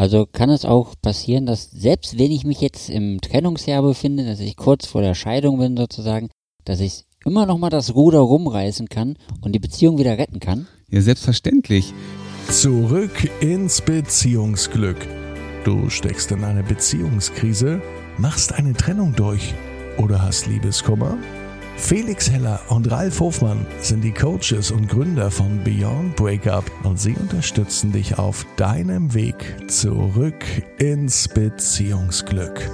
Also kann es auch passieren, dass selbst wenn ich mich jetzt im Trennungsjahr befinde, dass ich kurz vor der Scheidung bin sozusagen, dass ich immer noch mal das Ruder rumreißen kann und die Beziehung wieder retten kann? Ja, selbstverständlich. Zurück ins Beziehungsglück. Du steckst in eine Beziehungskrise, machst eine Trennung durch oder hast Liebeskummer? Felix Heller und Ralf Hofmann sind die Coaches und Gründer von Beyond Breakup und sie unterstützen dich auf deinem Weg zurück ins Beziehungsglück.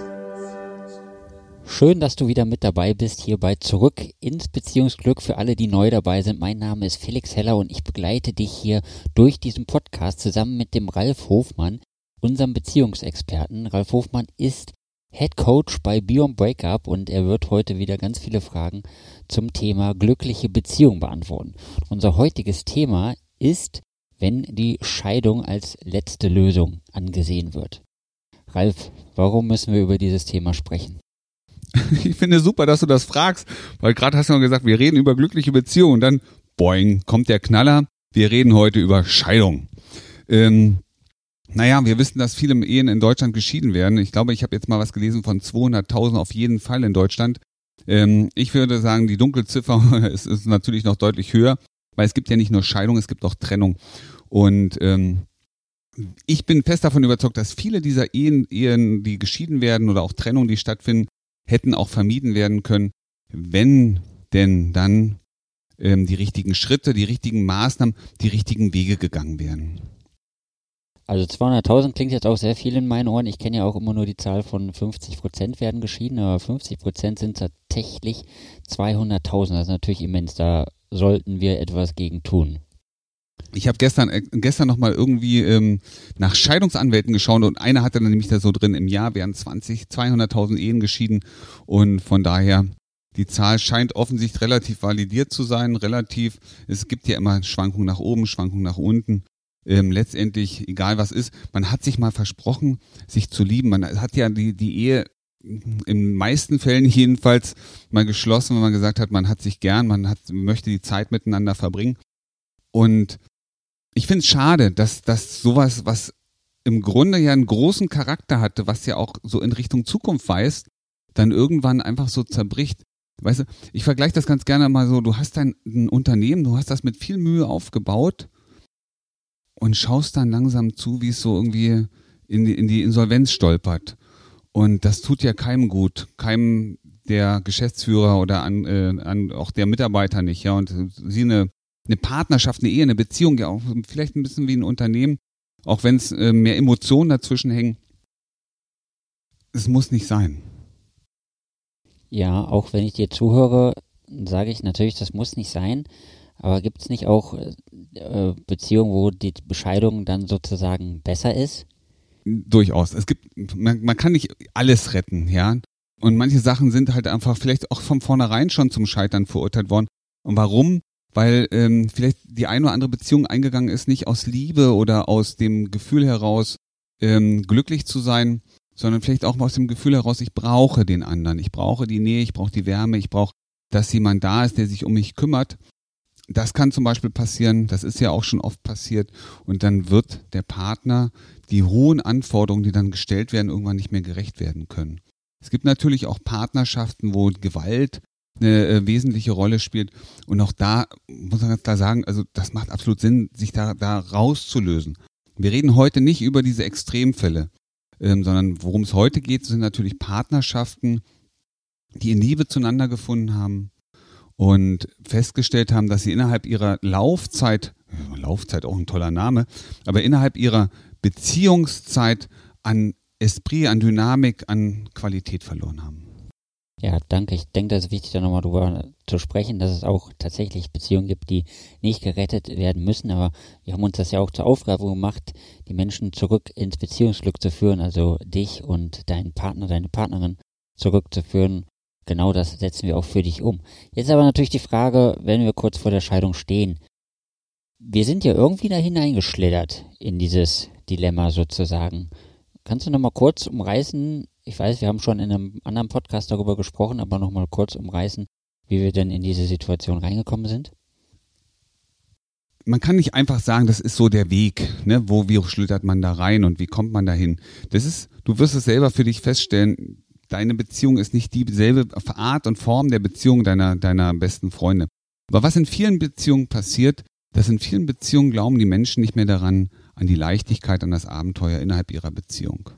Schön, dass du wieder mit dabei bist hier bei Zurück ins Beziehungsglück. Für alle, die neu dabei sind, mein Name ist Felix Heller und ich begleite dich hier durch diesen Podcast zusammen mit dem Ralf Hofmann, unserem Beziehungsexperten. Ralf Hofmann ist Head Coach bei Beyond Breakup und er wird heute wieder ganz viele Fragen zum Thema glückliche Beziehung beantworten. Unser heutiges Thema ist, wenn die Scheidung als letzte Lösung angesehen wird. Ralf, warum müssen wir über dieses Thema sprechen? Ich finde super, dass du das fragst, weil gerade hast du noch gesagt, wir reden über glückliche Beziehungen. Dann, boing, kommt der Knaller. Wir reden heute über Scheidung. Ähm, naja, wir wissen, dass viele Ehen in Deutschland geschieden werden. Ich glaube, ich habe jetzt mal was gelesen von 200.000 auf jeden Fall in Deutschland. Ähm, ich würde sagen, die Dunkelziffer ist, ist natürlich noch deutlich höher, weil es gibt ja nicht nur Scheidung, es gibt auch Trennung. Und ähm, ich bin fest davon überzeugt, dass viele dieser Ehen, Ehen, die geschieden werden oder auch Trennungen, die stattfinden, hätten auch vermieden werden können, wenn denn dann ähm, die richtigen Schritte, die richtigen Maßnahmen, die richtigen Wege gegangen wären. Also 200.000 klingt jetzt auch sehr viel in meinen Ohren. Ich kenne ja auch immer nur die Zahl von 50 Prozent werden geschieden, aber 50 Prozent sind tatsächlich 200.000. Das ist natürlich immens. Da sollten wir etwas gegen tun. Ich habe gestern äh, gestern noch mal irgendwie ähm, nach Scheidungsanwälten geschaut und einer hatte dann nämlich da so drin im Jahr wären 20 200.000 Ehen geschieden und von daher die Zahl scheint offensichtlich relativ validiert zu sein, relativ. Es gibt ja immer Schwankungen nach oben, Schwankungen nach unten ähm, letztendlich, egal was ist, man hat sich mal versprochen, sich zu lieben. Man hat ja die, die Ehe in meisten Fällen jedenfalls mal geschlossen, wenn man gesagt hat, man hat sich gern, man hat, möchte die Zeit miteinander verbringen. Und ich finde es schade, dass, dass sowas, was im Grunde ja einen großen Charakter hatte, was ja auch so in Richtung Zukunft weist, dann irgendwann einfach so zerbricht. Weißt du, ich vergleiche das ganz gerne mal so, du hast dein ein Unternehmen, du hast das mit viel Mühe aufgebaut und schaust dann langsam zu, wie es so irgendwie in die, in die Insolvenz stolpert. Und das tut ja keinem gut, keinem der Geschäftsführer oder an, äh, an auch der Mitarbeiter nicht, ja. Und sie eine, eine Partnerschaft, eine Ehe, eine Beziehung, ja auch vielleicht ein bisschen wie ein Unternehmen, auch wenn es äh, mehr Emotionen dazwischen hängen. Es muss nicht sein. Ja, auch wenn ich dir zuhöre, sage ich natürlich, das muss nicht sein. Aber gibt es nicht auch äh, Beziehungen, wo die Bescheidung dann sozusagen besser ist? Durchaus. Es gibt, man, man kann nicht alles retten, ja. Und manche Sachen sind halt einfach vielleicht auch von vornherein schon zum Scheitern verurteilt worden. Und warum? Weil ähm, vielleicht die eine oder andere Beziehung eingegangen ist, nicht aus Liebe oder aus dem Gefühl heraus, ähm, glücklich zu sein, sondern vielleicht auch aus dem Gefühl heraus, ich brauche den anderen, ich brauche die Nähe, ich brauche die Wärme, ich brauche, dass jemand da ist, der sich um mich kümmert das kann zum Beispiel passieren, das ist ja auch schon oft passiert, und dann wird der Partner die hohen Anforderungen, die dann gestellt werden, irgendwann nicht mehr gerecht werden können. Es gibt natürlich auch Partnerschaften, wo Gewalt eine äh, wesentliche Rolle spielt. Und auch da muss man ganz klar sagen, also das macht absolut Sinn, sich da, da rauszulösen. Wir reden heute nicht über diese Extremfälle, ähm, sondern worum es heute geht, sind natürlich Partnerschaften, die in Liebe zueinander gefunden haben, und festgestellt haben, dass sie innerhalb ihrer Laufzeit, Laufzeit auch ein toller Name, aber innerhalb ihrer Beziehungszeit an Esprit, an Dynamik, an Qualität verloren haben. Ja, danke. Ich denke, das ist wichtig, da nochmal drüber zu sprechen, dass es auch tatsächlich Beziehungen gibt, die nicht gerettet werden müssen. Aber wir haben uns das ja auch zur Aufgabe gemacht, die Menschen zurück ins Beziehungsglück zu führen, also dich und deinen Partner, deine Partnerin zurückzuführen genau das setzen wir auch für dich um. Jetzt aber natürlich die Frage, wenn wir kurz vor der Scheidung stehen. Wir sind ja irgendwie da hineingeschlittert in dieses Dilemma sozusagen. Kannst du nochmal kurz umreißen? Ich weiß, wir haben schon in einem anderen Podcast darüber gesprochen, aber nochmal kurz umreißen, wie wir denn in diese Situation reingekommen sind? man kann nicht einfach sagen, das ist so der Weg, ne? wo, wie schlittert man da rein und wie kommt man dahin. Das ist, du wirst es selber für dich feststellen, deine Beziehung ist nicht dieselbe Art und Form der Beziehung deiner, deiner besten Freunde. Aber was in vielen Beziehungen passiert, dass in vielen Beziehungen glauben die Menschen nicht mehr daran, an die Leichtigkeit, an das Abenteuer innerhalb ihrer Beziehung.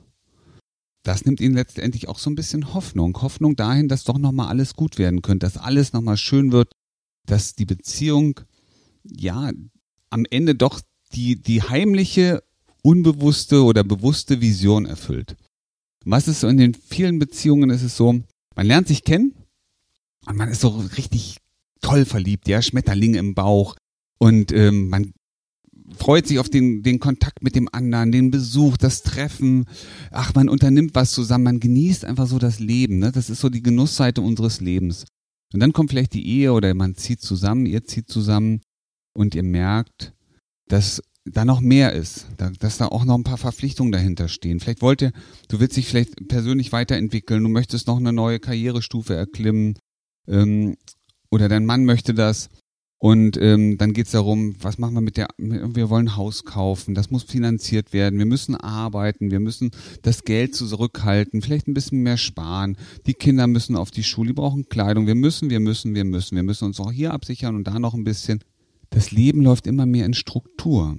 Das nimmt ihnen letztendlich auch so ein bisschen Hoffnung. Hoffnung dahin, dass doch nochmal alles gut werden könnte, dass alles nochmal schön wird, dass die Beziehung, ja, am Ende doch die, die heimliche, unbewusste oder bewusste Vision erfüllt. Was ist so in den vielen Beziehungen ist es so, man lernt sich kennen und man ist so richtig toll verliebt, ja, Schmetterlinge im Bauch und ähm, man freut sich auf den, den Kontakt mit dem anderen, den Besuch, das Treffen. Ach, man unternimmt was zusammen, man genießt einfach so das Leben. Ne? Das ist so die Genussseite unseres Lebens. Und dann kommt vielleicht die Ehe oder man zieht zusammen, ihr zieht zusammen und ihr merkt, dass da noch mehr ist, dass da auch noch ein paar Verpflichtungen dahinter stehen. Vielleicht wollt ihr, du willst dich vielleicht persönlich weiterentwickeln, du möchtest noch eine neue Karrierestufe erklimmen ähm, oder dein Mann möchte das und ähm, dann geht's darum, was machen wir mit der, wir wollen Haus kaufen, das muss finanziert werden, wir müssen arbeiten, wir müssen das Geld zurückhalten, vielleicht ein bisschen mehr sparen, die Kinder müssen auf die Schule, die brauchen Kleidung, wir müssen, wir müssen, wir müssen, wir müssen uns auch hier absichern und da noch ein bisschen. Das Leben läuft immer mehr in Struktur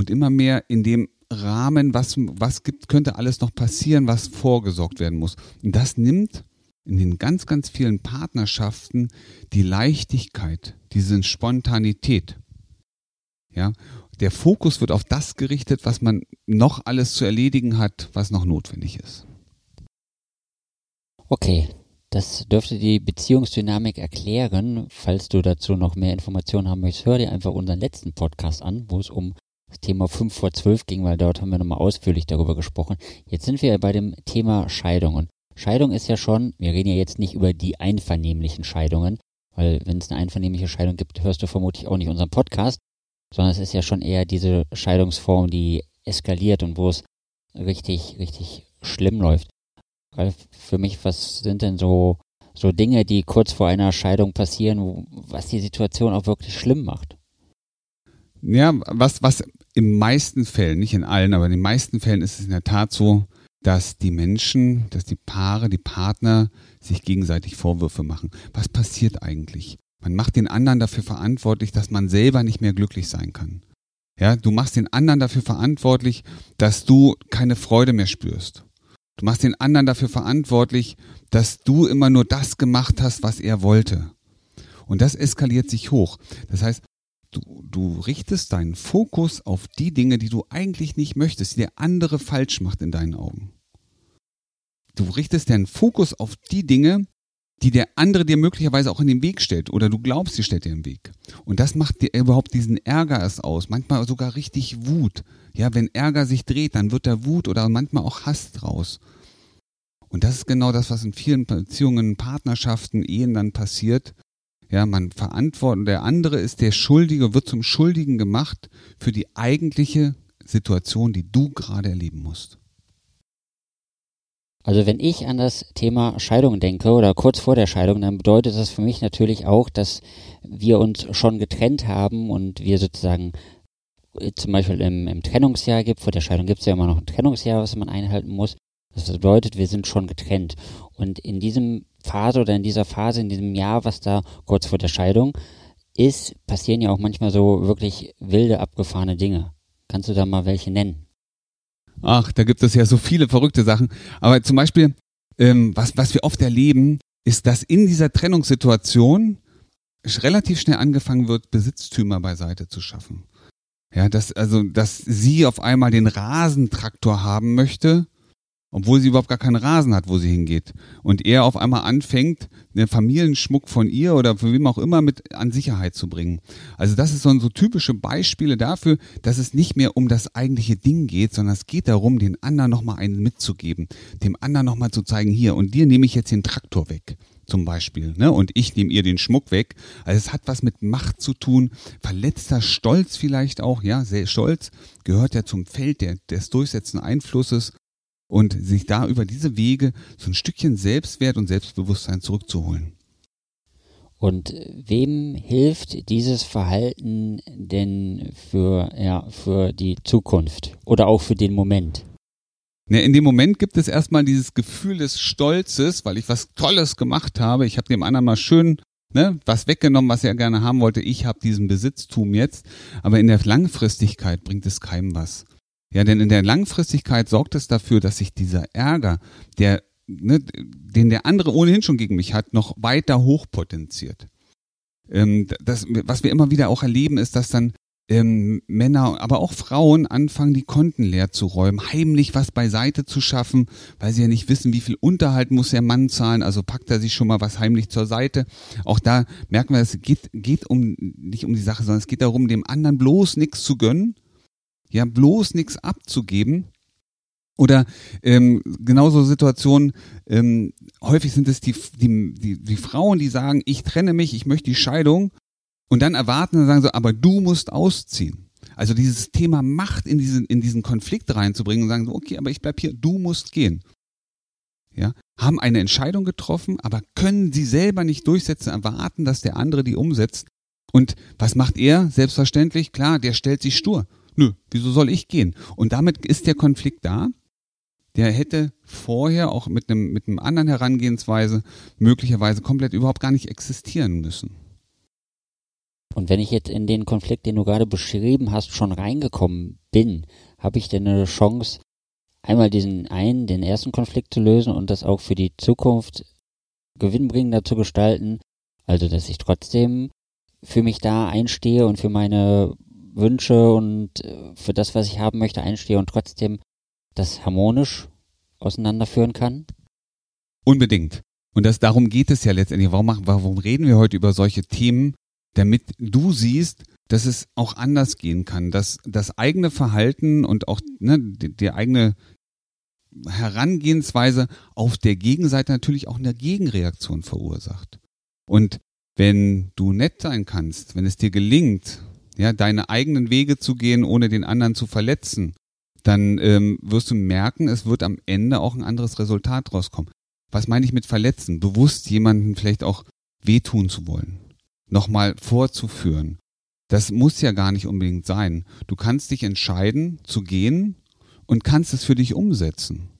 und immer mehr in dem Rahmen, was, was gibt, könnte alles noch passieren, was vorgesorgt werden muss. Und das nimmt in den ganz, ganz vielen Partnerschaften die Leichtigkeit, diese Spontanität. Ja, der Fokus wird auf das gerichtet, was man noch alles zu erledigen hat, was noch notwendig ist. Okay, das dürfte die Beziehungsdynamik erklären. Falls du dazu noch mehr Informationen haben möchtest, hör dir einfach unseren letzten Podcast an, wo es um das Thema 5 vor 12 ging, weil dort haben wir nochmal ausführlich darüber gesprochen. Jetzt sind wir bei dem Thema Scheidungen. Scheidung ist ja schon, wir reden ja jetzt nicht über die einvernehmlichen Scheidungen, weil wenn es eine einvernehmliche Scheidung gibt, hörst du vermutlich auch nicht unseren Podcast, sondern es ist ja schon eher diese Scheidungsform, die eskaliert und wo es richtig, richtig schlimm läuft. Weil für mich, was sind denn so, so Dinge, die kurz vor einer Scheidung passieren, was die Situation auch wirklich schlimm macht? Ja, was, was in meisten Fällen, nicht in allen, aber in den meisten Fällen ist es in der Tat so, dass die Menschen, dass die Paare, die Partner sich gegenseitig Vorwürfe machen. Was passiert eigentlich? Man macht den anderen dafür verantwortlich, dass man selber nicht mehr glücklich sein kann. Ja, du machst den anderen dafür verantwortlich, dass du keine Freude mehr spürst. Du machst den anderen dafür verantwortlich, dass du immer nur das gemacht hast, was er wollte. Und das eskaliert sich hoch. Das heißt, du, du richtest deinen Fokus auf die Dinge, die du eigentlich nicht möchtest, die der andere falsch macht in deinen Augen. Du richtest deinen Fokus auf die Dinge, die der andere dir möglicherweise auch in den Weg stellt oder du glaubst, sie stellt dir im Weg. Und das macht dir überhaupt diesen Ärger erst aus, manchmal sogar richtig Wut. Ja, wenn Ärger sich dreht, dann wird da Wut oder manchmal auch Hass draus. Und das ist genau das, was in vielen Beziehungen, Partnerschaften, Ehen dann passiert, ja, man verantwortet, der andere ist der Schuldige, wird zum Schuldigen gemacht für die eigentliche Situation, die du gerade erleben musst. Also wenn ich an das Thema Scheidung denke oder kurz vor der Scheidung, dann bedeutet das für mich natürlich auch, dass wir uns schon getrennt haben und wir sozusagen zum Beispiel im, im Trennungsjahr gibt, vor der Scheidung gibt es ja immer noch ein Trennungsjahr, was man einhalten muss. Das bedeutet, wir sind schon getrennt. Und in diesem Phase oder in dieser Phase, in diesem Jahr, was da kurz vor der Scheidung ist, passieren ja auch manchmal so wirklich wilde, abgefahrene Dinge. Kannst du da mal welche nennen? Ach, da gibt es ja so viele verrückte Sachen. Aber zum Beispiel, ähm, was, was wir oft erleben, ist, dass in dieser Trennungssituation relativ schnell angefangen wird, Besitztümer beiseite zu schaffen. Ja, dass, also, dass sie auf einmal den Rasentraktor haben möchte obwohl sie überhaupt gar keinen Rasen hat, wo sie hingeht. Und er auf einmal anfängt, den Familienschmuck von ihr oder von wem auch immer mit an Sicherheit zu bringen. Also das ist so, so typische Beispiele dafür, dass es nicht mehr um das eigentliche Ding geht, sondern es geht darum, den anderen nochmal einen mitzugeben, dem anderen nochmal zu zeigen, hier, und dir nehme ich jetzt den Traktor weg zum Beispiel, ne? Und ich nehme ihr den Schmuck weg. Also es hat was mit Macht zu tun, verletzter Stolz vielleicht auch, ja, sehr Stolz gehört ja zum Feld der, des durchsetzenden Einflusses und sich da über diese Wege so ein Stückchen Selbstwert und Selbstbewusstsein zurückzuholen. Und wem hilft dieses Verhalten denn für, ja, für die Zukunft oder auch für den Moment? In dem Moment gibt es erstmal dieses Gefühl des Stolzes, weil ich was Tolles gemacht habe. Ich habe dem anderen mal schön ne, was weggenommen, was er gerne haben wollte. Ich habe diesen Besitztum jetzt. Aber in der Langfristigkeit bringt es keinem was. Ja, denn in der Langfristigkeit sorgt es dafür, dass sich dieser Ärger, der ne, den der andere ohnehin schon gegen mich hat, noch weiter hochpotenziert. Ähm, das, was wir immer wieder auch erleben, ist, dass dann ähm, Männer, aber auch Frauen anfangen, die Konten leer zu räumen, heimlich was beiseite zu schaffen, weil sie ja nicht wissen, wie viel Unterhalt muss der Mann zahlen, also packt er sich schon mal was heimlich zur Seite. Auch da merken wir, es geht, geht um, nicht um die Sache, sondern es geht darum, dem anderen bloß nichts zu gönnen, ja, bloß nichts abzugeben oder ähm, genauso Situationen, ähm, häufig sind es die, die, die, die Frauen, die sagen, ich trenne mich, ich möchte die Scheidung und dann erwarten und sagen so, aber du musst ausziehen. Also dieses Thema Macht in diesen, in diesen Konflikt reinzubringen und sagen so, okay, aber ich bleib hier, du musst gehen. Ja, haben eine Entscheidung getroffen, aber können sie selber nicht durchsetzen, erwarten, dass der andere die umsetzt. Und was macht er? Selbstverständlich, klar, der stellt sich stur. Nö, wieso soll ich gehen? Und damit ist der Konflikt da der hätte vorher auch mit einem, mit einem anderen Herangehensweise möglicherweise komplett überhaupt gar nicht existieren müssen. Und wenn ich jetzt in den Konflikt, den du gerade beschrieben hast, schon reingekommen bin, habe ich denn eine Chance, einmal diesen einen, den ersten Konflikt zu lösen und das auch für die Zukunft gewinnbringender zu gestalten, also dass ich trotzdem für mich da einstehe und für meine Wünsche und äh, für das, was ich haben möchte, einstehe und trotzdem das harmonisch auseinanderführen kann? Unbedingt. Und das, darum geht es ja letztendlich. Warum, machen, warum reden wir heute über solche Themen? Damit du siehst, dass es auch anders gehen kann, dass das eigene Verhalten und auch ne, die, die eigene Herangehensweise auf der Gegenseite natürlich auch eine Gegenreaktion verursacht. Und wenn du nett sein kannst, wenn es dir gelingt, ja, deine eigenen Wege zu gehen, ohne den anderen zu verletzen, dann ähm, wirst du merken, es wird am Ende auch ein anderes Resultat rauskommen. Was meine ich mit verletzen? Bewusst jemanden vielleicht auch wehtun zu wollen. Nochmal vorzuführen. Das muss ja gar nicht unbedingt sein. Du kannst dich entscheiden zu gehen und kannst es für dich umsetzen.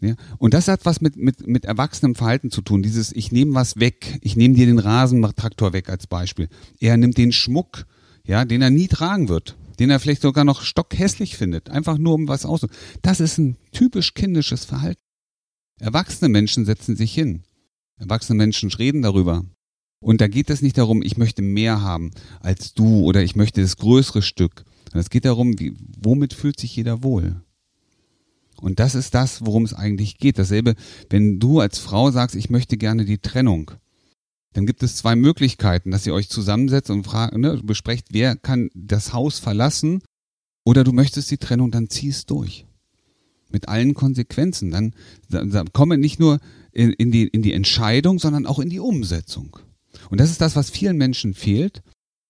Ja? Und das hat was mit, mit, mit erwachsenem Verhalten zu tun. Dieses, ich nehme was weg. Ich nehme dir den Rasentraktor weg als Beispiel. Er nimmt den Schmuck, ja, den er nie tragen wird den er vielleicht sogar noch stockhässlich findet, einfach nur um was aus. Das ist ein typisch kindisches Verhalten. Erwachsene Menschen setzen sich hin. Erwachsene Menschen reden darüber. Und da geht es nicht darum, ich möchte mehr haben als du oder ich möchte das größere Stück. Es geht darum, wie, womit fühlt sich jeder wohl. Und das ist das, worum es eigentlich geht. Dasselbe, wenn du als Frau sagst, ich möchte gerne die Trennung dann gibt es zwei Möglichkeiten, dass ihr euch zusammensetzt und fragt, ne, besprecht, wer kann das Haus verlassen oder du möchtest die Trennung, dann zieh es durch. Mit allen Konsequenzen. Dann, dann, dann komme nicht nur in, in, die, in die Entscheidung, sondern auch in die Umsetzung. Und das ist das, was vielen Menschen fehlt,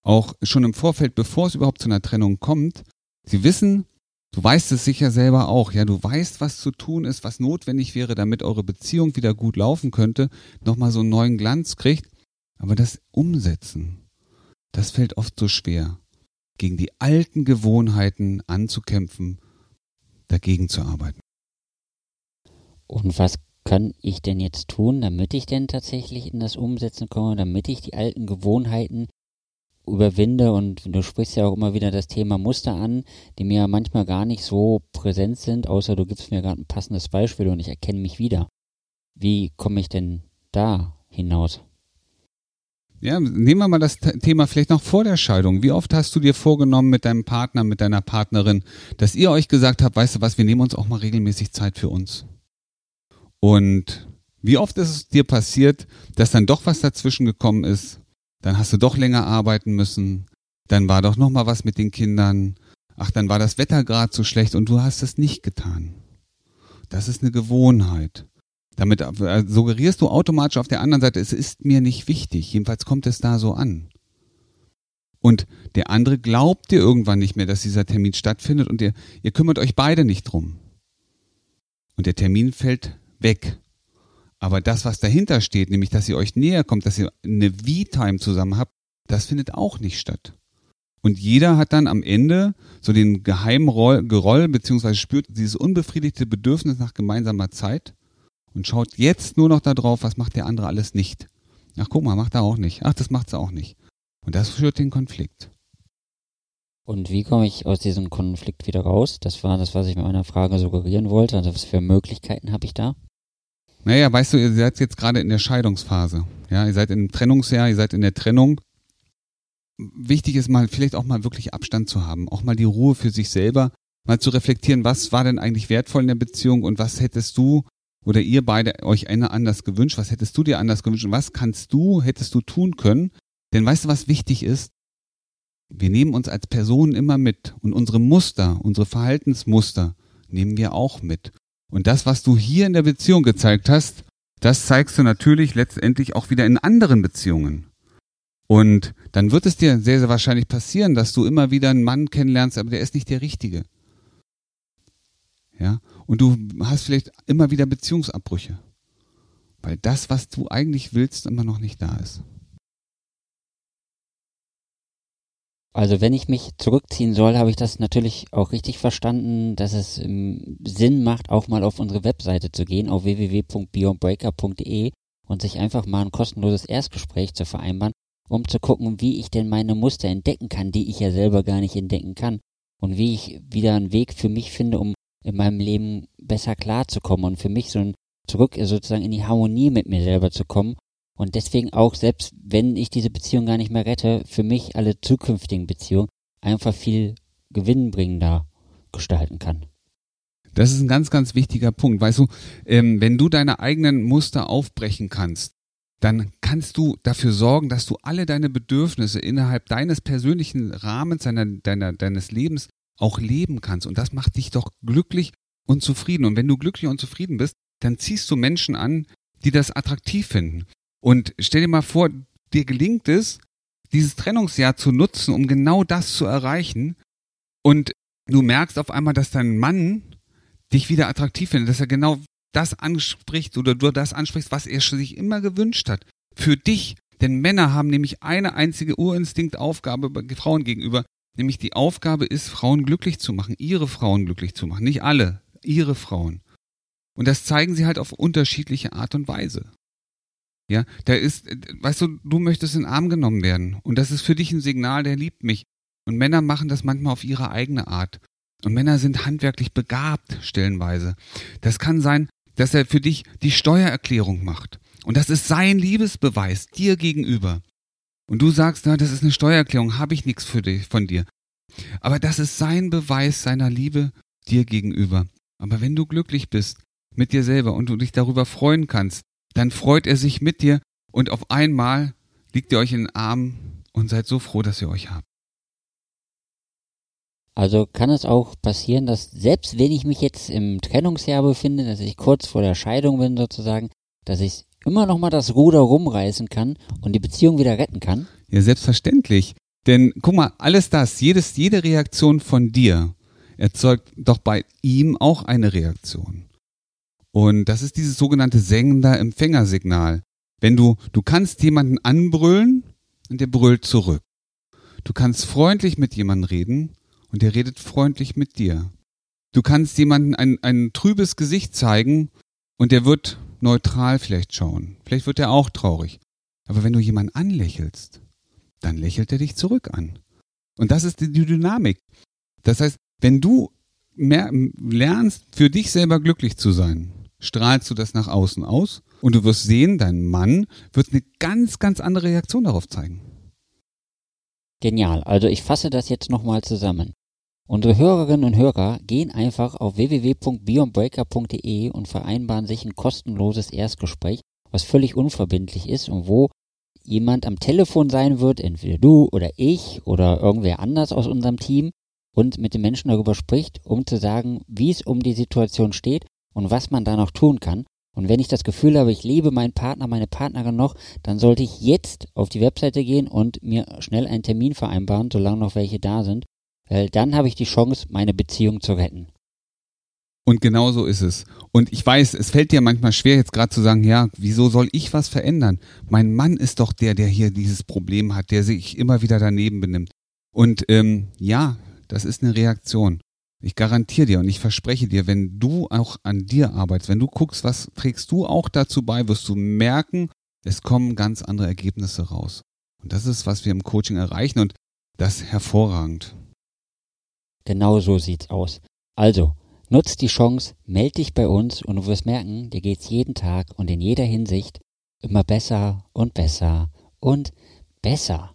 auch schon im Vorfeld, bevor es überhaupt zu einer Trennung kommt. Sie wissen, du weißt es sicher selber auch, ja, du weißt, was zu tun ist, was notwendig wäre, damit eure Beziehung wieder gut laufen könnte, nochmal so einen neuen Glanz kriegt. Aber das Umsetzen, das fällt oft so schwer, gegen die alten Gewohnheiten anzukämpfen, dagegen zu arbeiten. Und was kann ich denn jetzt tun, damit ich denn tatsächlich in das Umsetzen komme, damit ich die alten Gewohnheiten überwinde und du sprichst ja auch immer wieder das Thema Muster an, die mir manchmal gar nicht so präsent sind, außer du gibst mir gerade ein passendes Beispiel und ich erkenne mich wieder. Wie komme ich denn da hinaus? Ja, nehmen wir mal das Thema vielleicht noch vor der Scheidung. Wie oft hast du dir vorgenommen mit deinem Partner, mit deiner Partnerin, dass ihr euch gesagt habt, weißt du was, wir nehmen uns auch mal regelmäßig Zeit für uns? Und wie oft ist es dir passiert, dass dann doch was dazwischen gekommen ist? Dann hast du doch länger arbeiten müssen. Dann war doch noch mal was mit den Kindern. Ach, dann war das Wetter gerade so schlecht und du hast es nicht getan. Das ist eine Gewohnheit. Damit äh, suggerierst du automatisch auf der anderen Seite, es ist mir nicht wichtig. Jedenfalls kommt es da so an. Und der andere glaubt dir irgendwann nicht mehr, dass dieser Termin stattfindet und ihr, ihr kümmert euch beide nicht drum. Und der Termin fällt weg. Aber das, was dahinter steht, nämlich, dass ihr euch näher kommt, dass ihr eine V-Time zusammen habt, das findet auch nicht statt. Und jeder hat dann am Ende so den geheimen Roll, Geroll, beziehungsweise spürt dieses unbefriedigte Bedürfnis nach gemeinsamer Zeit und schaut jetzt nur noch darauf, was macht der andere alles nicht. Ach, guck mal, macht er auch nicht. Ach, das macht sie auch nicht. Und das führt den Konflikt. Und wie komme ich aus diesem Konflikt wieder raus? Das war das, was ich mit meiner Frage suggerieren wollte. Also was für Möglichkeiten habe ich da? Naja, weißt du, ihr seid jetzt gerade in der Scheidungsphase. Ja, ihr seid im Trennungsjahr, ihr seid in der Trennung. Wichtig ist mal, vielleicht auch mal wirklich Abstand zu haben, auch mal die Ruhe für sich selber, mal zu reflektieren, was war denn eigentlich wertvoll in der Beziehung und was hättest du oder ihr beide euch anders gewünscht, was hättest du dir anders gewünscht und was kannst du, hättest du tun können? Denn weißt du, was wichtig ist? Wir nehmen uns als Personen immer mit und unsere Muster, unsere Verhaltensmuster nehmen wir auch mit. Und das, was du hier in der Beziehung gezeigt hast, das zeigst du natürlich letztendlich auch wieder in anderen Beziehungen. Und dann wird es dir sehr, sehr wahrscheinlich passieren, dass du immer wieder einen Mann kennenlernst, aber der ist nicht der Richtige. Ja, und du hast vielleicht immer wieder Beziehungsabbrüche, weil das, was du eigentlich willst, immer noch nicht da ist. Also wenn ich mich zurückziehen soll, habe ich das natürlich auch richtig verstanden, dass es ähm, Sinn macht, auch mal auf unsere Webseite zu gehen, auf www.beyondbreaker.de und sich einfach mal ein kostenloses Erstgespräch zu vereinbaren, um zu gucken, wie ich denn meine Muster entdecken kann, die ich ja selber gar nicht entdecken kann und wie ich wieder einen Weg für mich finde, um in meinem Leben besser klarzukommen und für mich so ein zurück sozusagen in die Harmonie mit mir selber zu kommen und deswegen auch, selbst wenn ich diese Beziehung gar nicht mehr rette, für mich alle zukünftigen Beziehungen einfach viel gewinnbringender gestalten kann. Das ist ein ganz, ganz wichtiger Punkt. Weißt du, ähm, wenn du deine eigenen Muster aufbrechen kannst, dann kannst du dafür sorgen, dass du alle deine Bedürfnisse innerhalb deines persönlichen Rahmens, deiner, deiner, deines Lebens auch leben kannst. Und das macht dich doch glücklich und zufrieden. Und wenn du glücklich und zufrieden bist, dann ziehst du Menschen an, die das attraktiv finden. Und stell dir mal vor, dir gelingt es, dieses Trennungsjahr zu nutzen, um genau das zu erreichen. Und du merkst auf einmal, dass dein Mann dich wieder attraktiv findet, dass er genau das anspricht oder du das ansprichst, was er sich immer gewünscht hat. Für dich. Denn Männer haben nämlich eine einzige Urinstinktaufgabe bei Frauen gegenüber, nämlich die Aufgabe ist, Frauen glücklich zu machen, ihre Frauen glücklich zu machen. Nicht alle, ihre Frauen. Und das zeigen sie halt auf unterschiedliche Art und Weise. Ja, da ist, weißt du, du möchtest in den Arm genommen werden. Und das ist für dich ein Signal, der liebt mich. Und Männer machen das manchmal auf ihre eigene Art. Und Männer sind handwerklich begabt, stellenweise. Das kann sein, dass er für dich die Steuererklärung macht. Und das ist sein Liebesbeweis dir gegenüber. Und du sagst, na, das ist eine Steuererklärung, habe ich nichts für dich, von dir. Aber das ist sein Beweis seiner Liebe dir gegenüber. Aber wenn du glücklich bist mit dir selber und du dich darüber freuen kannst, dann freut er sich mit dir und auf einmal liegt ihr euch in den Armen und seid so froh, dass ihr euch habt. Also kann es auch passieren, dass selbst wenn ich mich jetzt im Trennungsjahr befinde, dass ich kurz vor der Scheidung bin sozusagen, dass ich immer noch mal das Ruder rumreißen kann und die Beziehung wieder retten kann? Ja, selbstverständlich. Denn guck mal, alles das, jedes, jede Reaktion von dir erzeugt doch bei ihm auch eine Reaktion. Und das ist dieses sogenannte Sender-Empfänger-Signal. Wenn du, du kannst jemanden anbrüllen und der brüllt zurück. Du kannst freundlich mit jemandem reden und der redet freundlich mit dir. Du kannst jemanden ein, ein trübes Gesicht zeigen und der wird neutral vielleicht schauen. Vielleicht wird er auch traurig. Aber wenn du jemanden anlächelst, dann lächelt er dich zurück an. Und das ist die Dynamik. Das heißt, wenn du mehr lernst, für dich selber glücklich zu sein, strahlst du das nach außen aus und du wirst sehen, dein Mann wird eine ganz, ganz andere Reaktion darauf zeigen. Genial. Also ich fasse das jetzt nochmal zusammen. Unsere Hörerinnen und Hörer gehen einfach auf www.beyondbreaker.de und vereinbaren sich ein kostenloses Erstgespräch, was völlig unverbindlich ist und wo jemand am Telefon sein wird, entweder du oder ich oder irgendwer anders aus unserem Team und mit den Menschen darüber spricht, um zu sagen, wie es um die Situation steht und was man da noch tun kann. Und wenn ich das Gefühl habe, ich liebe meinen Partner, meine Partnerin noch, dann sollte ich jetzt auf die Webseite gehen und mir schnell einen Termin vereinbaren, solange noch welche da sind, weil dann habe ich die Chance, meine Beziehung zu retten. Und genau so ist es. Und ich weiß, es fällt dir manchmal schwer, jetzt gerade zu sagen, ja, wieso soll ich was verändern? Mein Mann ist doch der, der hier dieses Problem hat, der sich immer wieder daneben benimmt. Und ähm, ja, das ist eine Reaktion. Ich garantiere dir und ich verspreche dir, wenn du auch an dir arbeitest, wenn du guckst, was trägst du auch dazu bei, wirst du merken, es kommen ganz andere Ergebnisse raus. Und das ist, was wir im Coaching erreichen und das hervorragend. Genau so sieht's aus. Also, nutz die Chance, meld dich bei uns und du wirst merken, dir geht's jeden Tag und in jeder Hinsicht immer besser und besser und besser.